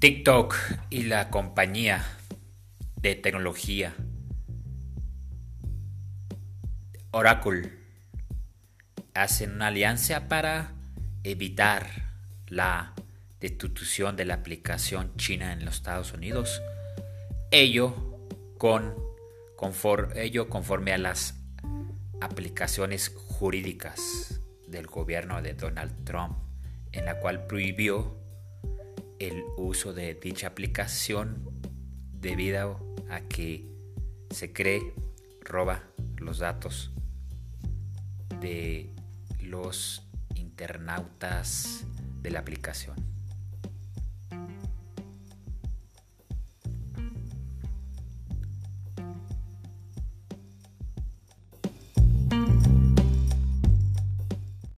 TikTok y la compañía de tecnología Oracle hacen una alianza para evitar la destitución de la aplicación china en los Estados Unidos. Ello, con, ello conforme a las aplicaciones jurídicas del gobierno de Donald Trump, en la cual prohibió el uso de dicha aplicación debido a que se cree roba los datos de los internautas de la aplicación.